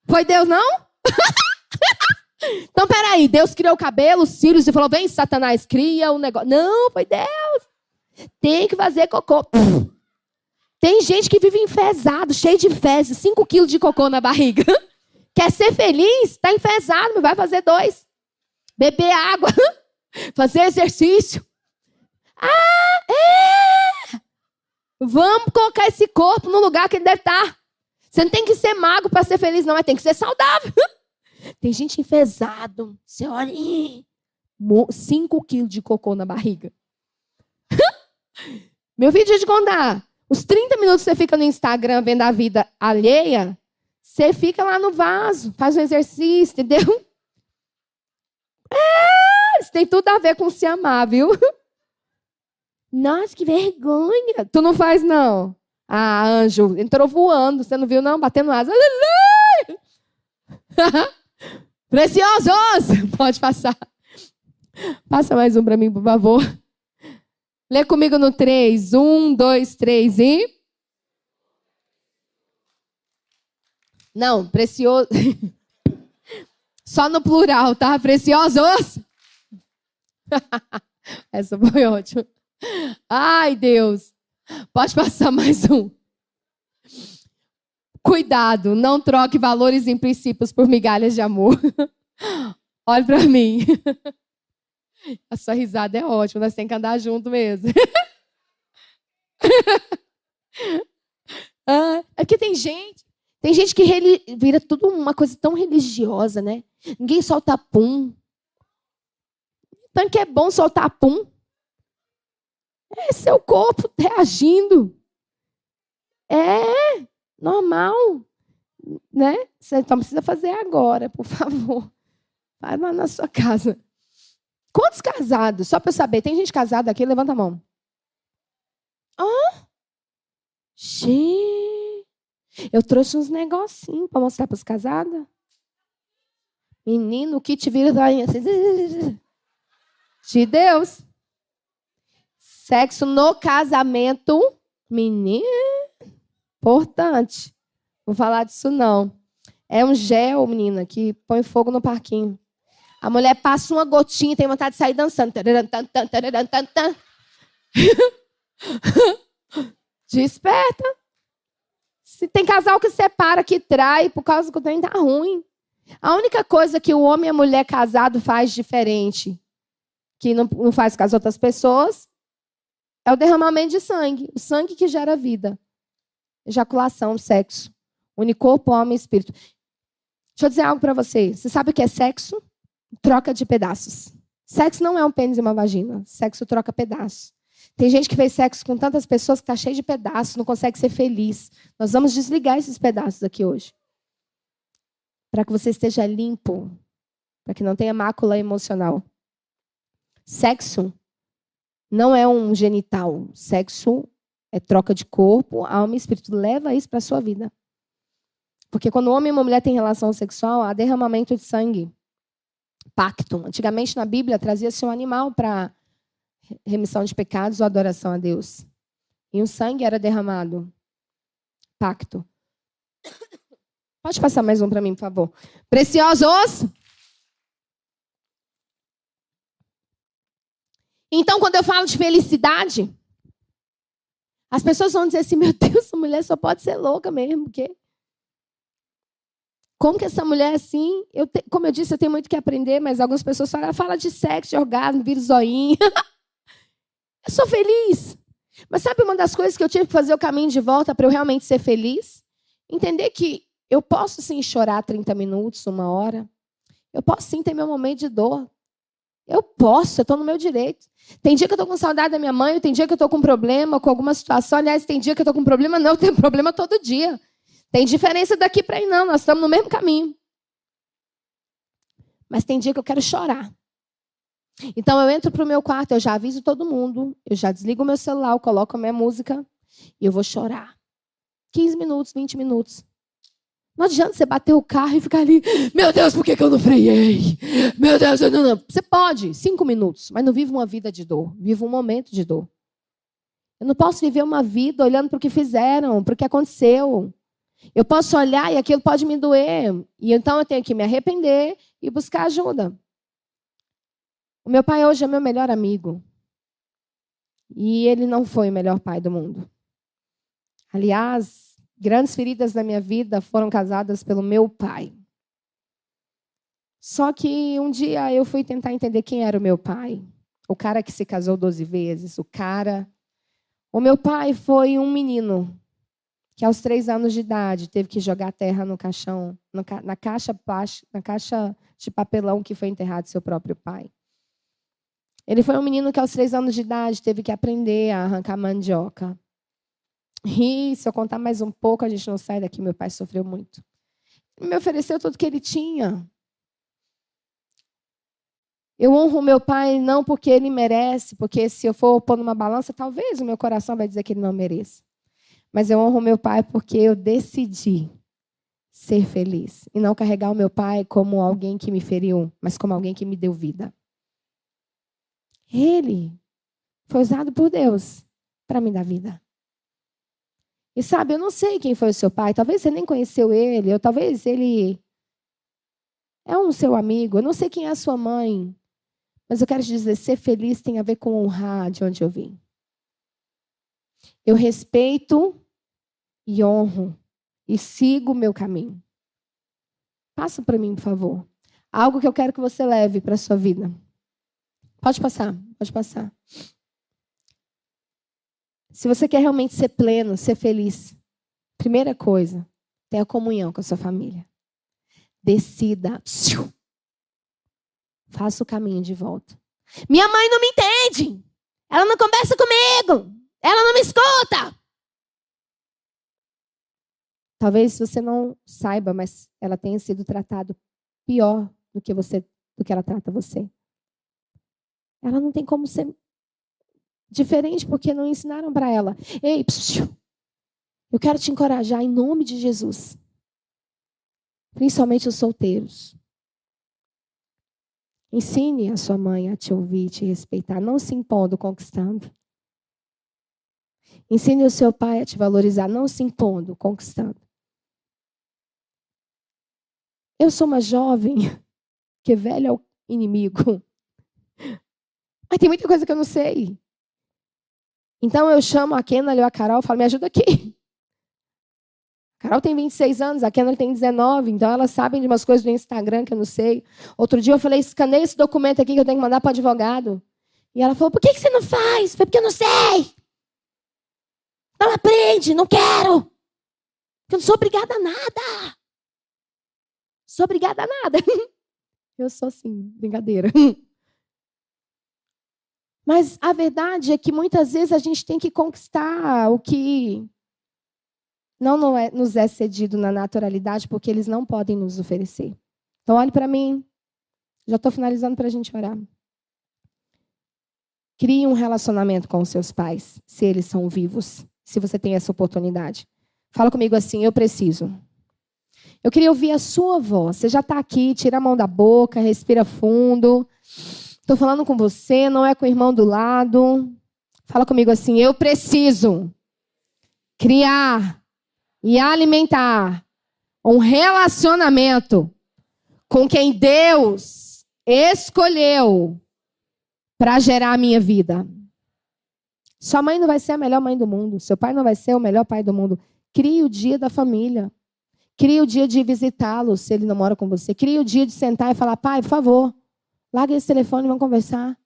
Foi Deus, não? então, peraí, Deus criou o cabelo, os cílios e falou: vem, Satanás, cria um negócio. Não, foi Deus. Tem que fazer cocô. Tem gente que vive enfesado, cheio de fezes, 5 quilos de cocô na barriga. Quer ser feliz? Está enfesado, vai fazer dois. Beber água, fazer exercício. Ah, é! Vamos colocar esse corpo no lugar que ele deve estar. Você não tem que ser magro para ser feliz, não, mas tem que ser saudável. Tem gente enfesado. Você olha, 5 quilos de cocô na barriga. Meu vídeo de contar. Os 30 minutos que você fica no Instagram vendo a vida alheia, você fica lá no vaso, faz um exercício, entendeu? É, isso tem tudo a ver com se amar, viu? Nossa, que vergonha. Tu não faz, não? Ah, anjo, entrou voando. Você não viu, não? Batendo asa. Preciosos! Pode passar. Passa mais um para mim, por favor. Lê comigo no 3. 1, 2, 3 e. Não, precioso. Só no plural, tá? Preciosos. Essa foi ótima. Ai, Deus. Pode passar mais um. Cuidado, não troque valores e princípios por migalhas de amor. Olhe para mim. A sua risada é ótima, nós temos que andar junto mesmo. ah, é que tem gente, tem gente que vira tudo uma coisa tão religiosa, né? Ninguém solta pum. Tanto que é bom soltar pum. É seu corpo reagindo. É normal. Né? Você não precisa fazer agora, por favor. Vai lá na sua casa. Quantos casados? Só para eu saber. Tem gente casada aqui? Levanta a mão. Ah? Gente. Eu trouxe uns negocinhos para mostrar para os casados. Menino, o que te vira assim. De Deus. Sexo no casamento, menino, importante. Vou falar disso não. É um gel, menina, que põe fogo no parquinho. A mulher passa uma gotinha e tem vontade de sair dançando. Desperta. Se tem casal que separa, que trai, por causa que o trem tá ruim. A única coisa que o homem e a mulher casado faz diferente, que não, não faz com as outras pessoas, é o derramamento de sangue. O sangue que gera vida. Ejaculação, sexo. Unicorpo, alma e espírito. Deixa eu dizer algo para você. Você sabe o que é sexo? Troca de pedaços. Sexo não é um pênis e uma vagina. Sexo troca pedaços. Tem gente que fez sexo com tantas pessoas que está cheio de pedaços, não consegue ser feliz. Nós vamos desligar esses pedaços aqui hoje. Para que você esteja limpo. Para que não tenha mácula emocional. Sexo não é um genital. Sexo é troca de corpo, alma e espírito. Leva isso para a sua vida. Porque quando o homem e uma mulher têm relação sexual, há derramamento de sangue. Pacto. Antigamente na Bíblia trazia-se um animal para remissão de pecados ou adoração a Deus. E o sangue era derramado. Pacto. Pode passar mais um para mim, por favor. Preciosos. Então, quando eu falo de felicidade, as pessoas vão dizer assim: meu Deus, essa mulher só pode ser louca mesmo, porque. Como que essa mulher é assim? Eu te, como eu disse, eu tenho muito que aprender, mas algumas pessoas falam, fala de sexo, de orgasmo, vira zoinho. eu sou feliz. Mas sabe uma das coisas que eu tive que fazer o caminho de volta para eu realmente ser feliz? Entender que eu posso sim chorar 30 minutos, uma hora. Eu posso sim ter meu momento de dor. Eu posso, eu estou no meu direito. Tem dia que eu estou com saudade da minha mãe, tem dia que eu estou com problema com alguma situação. Aliás, tem dia que eu estou com problema, não, eu tenho problema todo dia. Tem diferença daqui para aí, não, nós estamos no mesmo caminho. Mas tem dia que eu quero chorar. Então eu entro para o meu quarto, eu já aviso todo mundo, eu já desligo o meu celular, eu coloco a minha música e eu vou chorar. 15 minutos, 20 minutos. Não adianta você bater o carro e ficar ali, meu Deus, por que, que eu não freiei? Meu Deus, eu não, não. Você pode, cinco minutos, mas não vive uma vida de dor, vive um momento de dor. Eu não posso viver uma vida olhando para o que fizeram, para o que aconteceu. Eu posso olhar e aquilo pode me doer. E então eu tenho que me arrepender e buscar ajuda. O meu pai hoje é meu melhor amigo. E ele não foi o melhor pai do mundo. Aliás, Grandes feridas da minha vida foram causadas pelo meu pai. Só que um dia eu fui tentar entender quem era o meu pai. O cara que se casou 12 vezes, o cara. O meu pai foi um menino que aos três anos de idade teve que jogar terra no caixão, na caixa, na caixa de papelão que foi enterrado seu próprio pai. Ele foi um menino que aos três anos de idade teve que aprender a arrancar mandioca. E se eu contar mais um pouco, a gente não sai daqui. Meu pai sofreu muito. Ele me ofereceu tudo que ele tinha. Eu honro meu pai não porque ele merece, porque se eu for pôr numa balança, talvez o meu coração vai dizer que ele não merece. Mas eu honro meu pai porque eu decidi ser feliz e não carregar o meu pai como alguém que me feriu, mas como alguém que me deu vida. Ele foi usado por Deus para me dar vida. E sabe, eu não sei quem foi o seu pai, talvez você nem conheceu ele, ou talvez ele é um seu amigo, eu não sei quem é a sua mãe. Mas eu quero te dizer, ser feliz tem a ver com honrar de onde eu vim. Eu respeito e honro e sigo o meu caminho. Passa para mim, por favor. Algo que eu quero que você leve para a sua vida. Pode passar, pode passar. Se você quer realmente ser pleno, ser feliz, primeira coisa, tenha comunhão com a sua família. Decida. Faça o caminho de volta. Minha mãe não me entende. Ela não conversa comigo. Ela não me escuta. Talvez você não saiba, mas ela tenha sido tratada pior do que você, do que ela trata você. Ela não tem como ser diferente porque não ensinaram para ela. Ei, psiu, eu quero te encorajar em nome de Jesus. Principalmente os solteiros. Ensine a sua mãe a te ouvir, te respeitar, não se impondo, conquistando. Ensine o seu pai a te valorizar, não se impondo, conquistando. Eu sou uma jovem que velho é o inimigo. Mas tem muita coisa que eu não sei. Então eu chamo a Kenna ou a Carol e falo, me ajuda aqui. A Carol tem 26 anos, a Kenna tem 19, então elas sabem de umas coisas do Instagram que eu não sei. Outro dia eu falei, escaneia esse documento aqui que eu tenho que mandar para advogado. E ela falou, por que, que você não faz? Foi porque eu não sei. Não aprende, não quero. Eu não sou obrigada a nada. Sou obrigada a nada. Eu sou sim, brincadeira. Mas a verdade é que muitas vezes a gente tem que conquistar o que não, não é, nos é cedido na naturalidade, porque eles não podem nos oferecer. Então, olhe para mim. Já estou finalizando para a gente orar. Crie um relacionamento com os seus pais, se eles são vivos, se você tem essa oportunidade. Fala comigo assim: eu preciso. Eu queria ouvir a sua voz. Você já está aqui, tira a mão da boca, respira fundo. Estou falando com você, não é com o irmão do lado. Fala comigo assim: eu preciso criar e alimentar um relacionamento com quem Deus escolheu para gerar a minha vida. Sua mãe não vai ser a melhor mãe do mundo, seu pai não vai ser o melhor pai do mundo. Crie o dia da família. Crie o dia de visitá-lo, se ele não mora com você. Crie o dia de sentar e falar: pai, por favor, larga esse telefone e vamos conversar.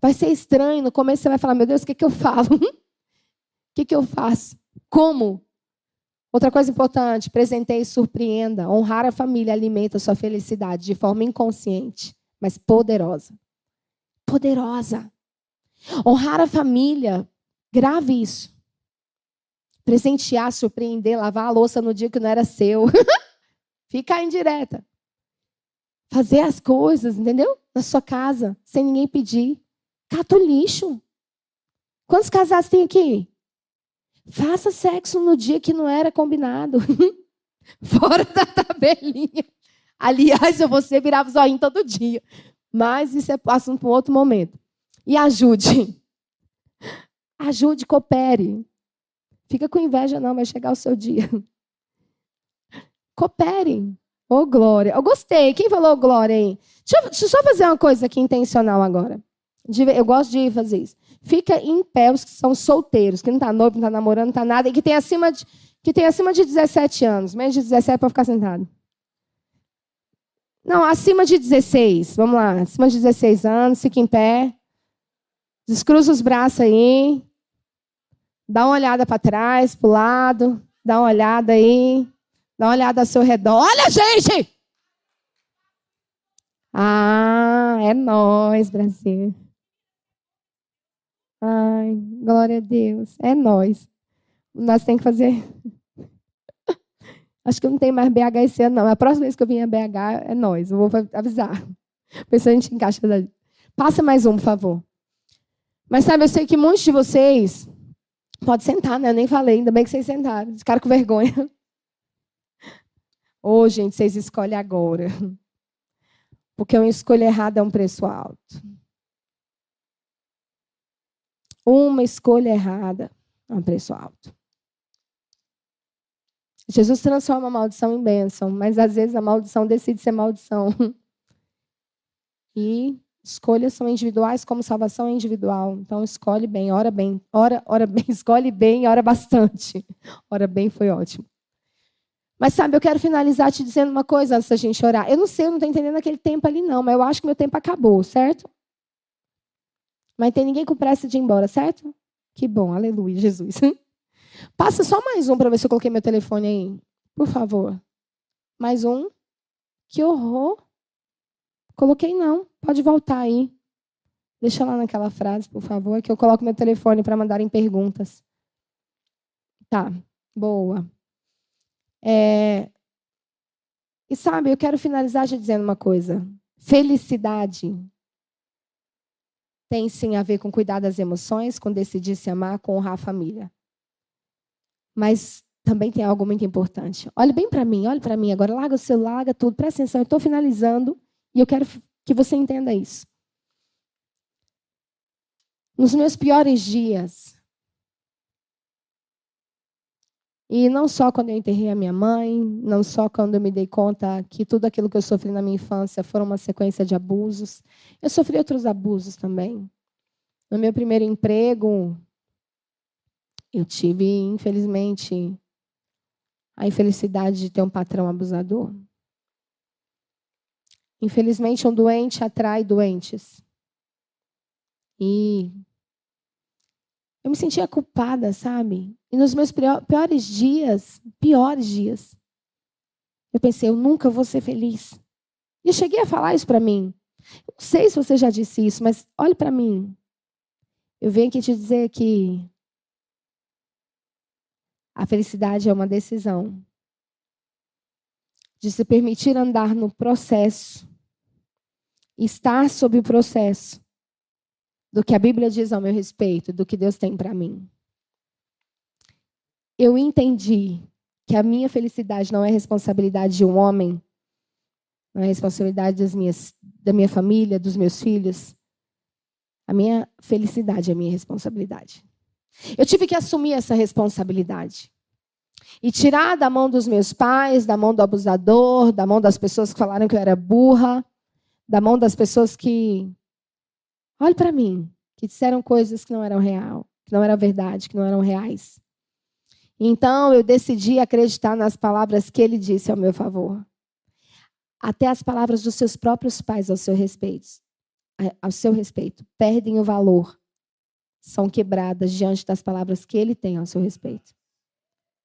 Vai ser estranho. No começo você vai falar: meu Deus, o que, que eu falo? O que, que eu faço? Como? Outra coisa importante: presenteie e surpreenda. Honrar a família alimenta a sua felicidade de forma inconsciente, mas poderosa. Poderosa. Honrar a família, grave isso. Presentear, surpreender, lavar a louça no dia que não era seu. Ficar indireta. Fazer as coisas, entendeu? Na sua casa, sem ninguém pedir. Cata o lixo. Quantos casais tem aqui? Faça sexo no dia que não era combinado. Fora da tabelinha. Aliás, eu você virava o zoinho todo dia. Mas isso é assunto para um outro momento. E ajude. Ajude, coopere. Fica com inveja, não, vai chegar o seu dia. Cooperem. Ô, oh, glória. Eu gostei. Quem falou glória aí? Deixa eu, deixa eu só fazer uma coisa aqui intencional agora. Eu gosto de fazer isso. Fica em pé os que são solteiros, que não está noivo, não está namorando, não está nada, e que tem, acima de, que tem acima de 17 anos. Menos de 17 para ficar sentado. Não, acima de 16. Vamos lá. Acima de 16 anos, fica em pé. Descruza os braços aí. Dá uma olhada para trás, para o lado. Dá uma olhada aí. Dá uma olhada ao seu redor. Olha, gente! Ah, é nós, Brasil. Ai, glória a Deus. É nós. Nós temos que fazer. Acho que não tenho mais BH esse ano, não. A próxima vez que eu vim a BH é nós. Eu vou avisar. Se a gente encaixa. Passa mais um, por favor. Mas sabe, eu sei que muitos de vocês Pode sentar, né? Eu nem falei, ainda bem que vocês sentaram. Ficaram com vergonha. Ô, oh, gente, vocês escolhem agora. Porque uma escolha errada é um preço alto. Uma escolha errada é um preço alto. Jesus transforma a maldição em bênção, mas às vezes a maldição decide ser maldição. E Escolhas são individuais, como salvação é individual. Então, escolhe bem, ora bem, ora, ora bem, escolhe bem, ora bastante. Ora bem foi ótimo. Mas sabe, eu quero finalizar te dizendo uma coisa antes da gente orar. Eu não sei, eu não estou entendendo aquele tempo ali, não, mas eu acho que meu tempo acabou, certo? Mas tem ninguém com pressa de ir embora, certo? Que bom, aleluia, Jesus. Passa só mais um para ver se eu coloquei meu telefone aí. Por favor. Mais um. Que horror. Coloquei não. Pode voltar aí. Deixa lá naquela frase, por favor, que eu coloco meu telefone para mandarem perguntas. Tá, boa. É... E sabe, eu quero finalizar te dizendo uma coisa. Felicidade tem sim a ver com cuidar das emoções, com decidir se amar, com honrar a família. Mas também tem algo muito importante. Olhe bem para mim, olhe para mim agora, larga o celular, larga tudo, presta atenção, eu estou finalizando. E eu quero que você entenda isso. Nos meus piores dias, E não só quando eu enterrei a minha mãe, não só quando eu me dei conta que tudo aquilo que eu sofri na minha infância foram uma sequência de abusos. Eu sofri outros abusos também. No meu primeiro emprego, eu tive, infelizmente, a infelicidade de ter um patrão abusador. Infelizmente, um doente atrai doentes. E eu me sentia culpada, sabe? E nos meus piores dias, piores dias, eu pensei, eu nunca vou ser feliz. E eu cheguei a falar isso para mim. Não sei se você já disse isso, mas olhe para mim. Eu venho aqui te dizer que a felicidade é uma decisão de se permitir andar no processo, estar sob o processo do que a Bíblia diz ao meu respeito, do que Deus tem para mim. Eu entendi que a minha felicidade não é responsabilidade de um homem, não é responsabilidade das minhas, da minha família, dos meus filhos. A minha felicidade é a minha responsabilidade. Eu tive que assumir essa responsabilidade. E tirar da mão dos meus pais, da mão do abusador, da mão das pessoas que falaram que eu era burra, da mão das pessoas que Olhe para mim, que disseram coisas que não eram real, que não eram verdade, que não eram reais. Então eu decidi acreditar nas palavras que ele disse ao meu favor. Até as palavras dos seus próprios pais ao seu respeito, ao seu respeito, perdem o valor, são quebradas diante das palavras que ele tem ao seu respeito.